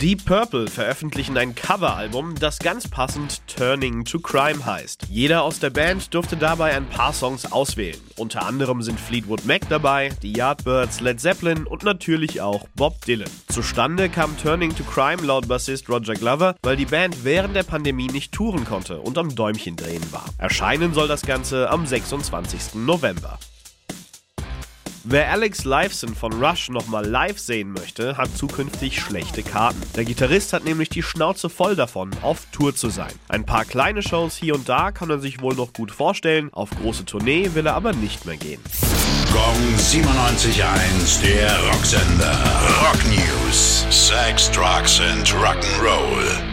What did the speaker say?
Deep Purple veröffentlichen ein Coveralbum, das ganz passend Turning to Crime heißt. Jeder aus der Band durfte dabei ein paar Songs auswählen. Unter anderem sind Fleetwood Mac dabei, die Yardbirds, Led Zeppelin und natürlich auch Bob Dylan. Zustande kam Turning to Crime laut Bassist Roger Glover, weil die Band während der Pandemie nicht touren konnte und am Däumchen drehen war. Erscheinen soll das Ganze am 26. November. Wer Alex Lifeson von Rush nochmal live sehen möchte, hat zukünftig schlechte Karten. Der Gitarrist hat nämlich die Schnauze voll davon, auf Tour zu sein. Ein paar kleine Shows hier und da kann er sich wohl noch gut vorstellen, auf große Tournee will er aber nicht mehr gehen. Gong 97.1, der Rocksender. Rock News. Sex, Drugs and Rock'n'Roll.